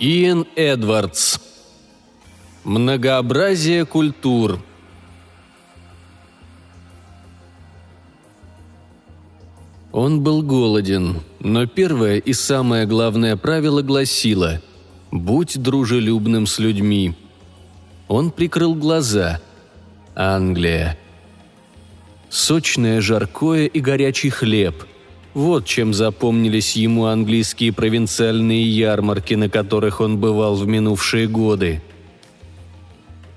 Иэн Эдвардс. Многообразие культур. Он был голоден, но первое и самое главное правило гласило «Будь дружелюбным с людьми». Он прикрыл глаза. Англия. Сочное жаркое и горячий хлеб. Вот чем запомнились ему английские провинциальные ярмарки, на которых он бывал в минувшие годы.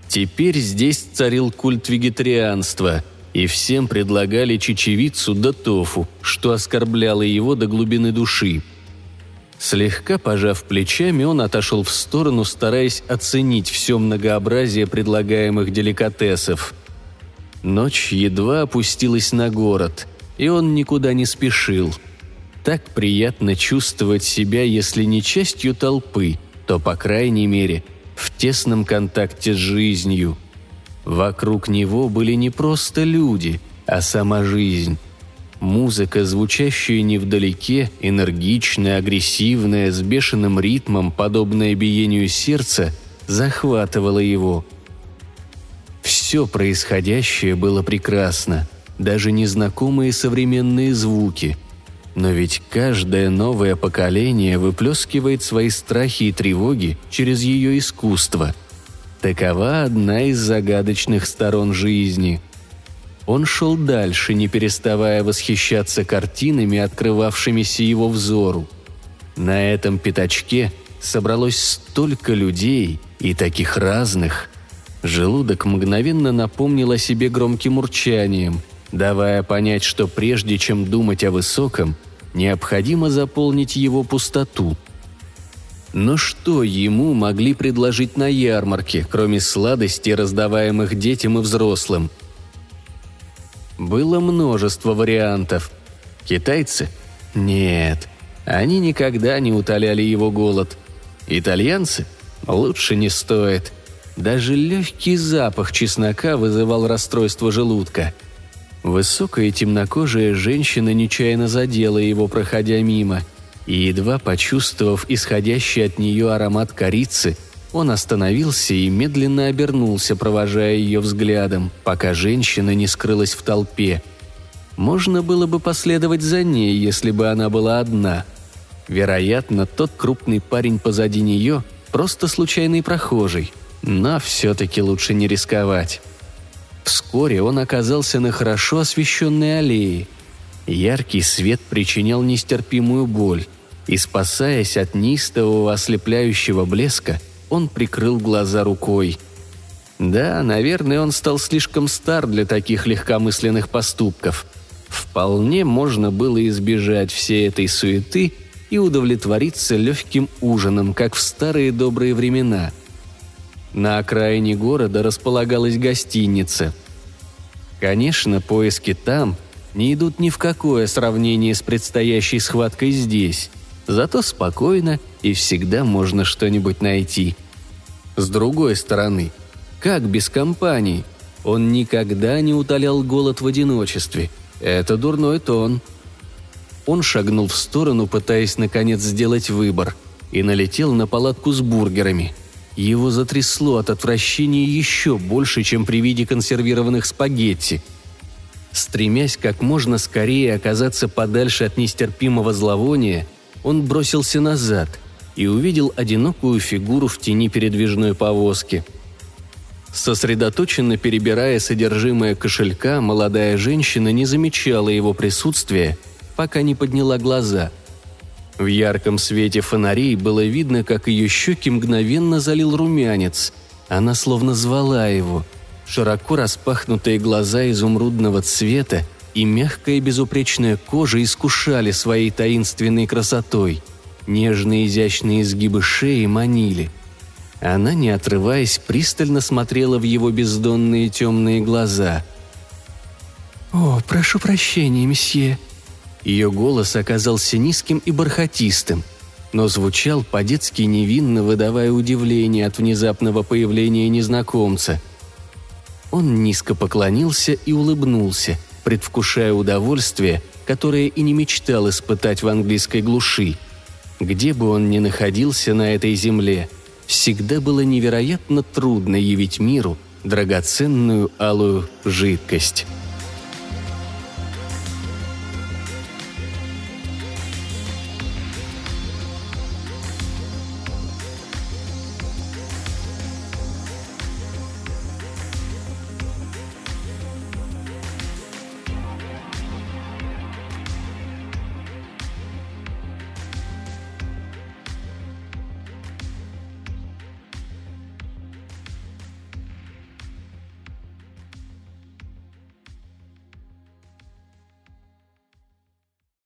Теперь здесь царил культ вегетарианства, и всем предлагали чечевицу да тофу, что оскорбляло его до глубины души. Слегка пожав плечами, он отошел в сторону, стараясь оценить все многообразие предлагаемых деликатесов. Ночь едва опустилась на город, и он никуда не спешил. Так приятно чувствовать себя, если не частью толпы, то, по крайней мере, в тесном контакте с жизнью. Вокруг него были не просто люди, а сама жизнь. Музыка, звучащая невдалеке, энергичная, агрессивная, с бешеным ритмом, подобная биению сердца, захватывала его. Все происходящее было прекрасно, даже незнакомые современные звуки. Но ведь каждое новое поколение выплескивает свои страхи и тревоги через ее искусство. Такова одна из загадочных сторон жизни – он шел дальше, не переставая восхищаться картинами, открывавшимися его взору. На этом пятачке собралось столько людей и таких разных. Желудок мгновенно напомнил о себе громким урчанием, давая понять, что прежде чем думать о высоком, необходимо заполнить его пустоту. Но что ему могли предложить на ярмарке, кроме сладостей, раздаваемых детям и взрослым – было множество вариантов. Китайцы? Нет, они никогда не утоляли его голод. Итальянцы? Лучше не стоит. Даже легкий запах чеснока вызывал расстройство желудка. Высокая темнокожая женщина нечаянно задела его, проходя мимо, и, едва почувствовав исходящий от нее аромат корицы, он остановился и медленно обернулся, провожая ее взглядом, пока женщина не скрылась в толпе. Можно было бы последовать за ней, если бы она была одна. Вероятно, тот крупный парень позади нее – просто случайный прохожий, но все-таки лучше не рисковать. Вскоре он оказался на хорошо освещенной аллее. Яркий свет причинял нестерпимую боль, и, спасаясь от неистового ослепляющего блеска – он прикрыл глаза рукой. Да, наверное, он стал слишком стар для таких легкомысленных поступков. Вполне можно было избежать всей этой суеты и удовлетвориться легким ужином, как в старые добрые времена. На окраине города располагалась гостиница. Конечно, поиски там не идут ни в какое сравнение с предстоящей схваткой здесь. Зато спокойно и всегда можно что-нибудь найти. С другой стороны, как без компании? Он никогда не утолял голод в одиночестве. Это дурной тон. Он шагнул в сторону, пытаясь наконец сделать выбор, и налетел на палатку с бургерами. Его затрясло от отвращения еще больше, чем при виде консервированных спагетти. Стремясь как можно скорее оказаться подальше от нестерпимого зловония, он бросился назад и увидел одинокую фигуру в тени передвижной повозки. Сосредоточенно перебирая содержимое кошелька, молодая женщина не замечала его присутствия, пока не подняла глаза. В ярком свете фонарей было видно, как ее щеки мгновенно залил румянец. Она словно звала его. Широко распахнутые глаза изумрудного цвета и мягкая безупречная кожа искушали своей таинственной красотой. Нежные изящные изгибы шеи манили. Она, не отрываясь, пристально смотрела в его бездонные темные глаза. «О, прошу прощения, месье». Ее голос оказался низким и бархатистым, но звучал по-детски невинно, выдавая удивление от внезапного появления незнакомца. Он низко поклонился и улыбнулся – предвкушая удовольствие, которое и не мечтал испытать в английской глуши. Где бы он ни находился на этой земле, всегда было невероятно трудно явить миру драгоценную алую жидкость –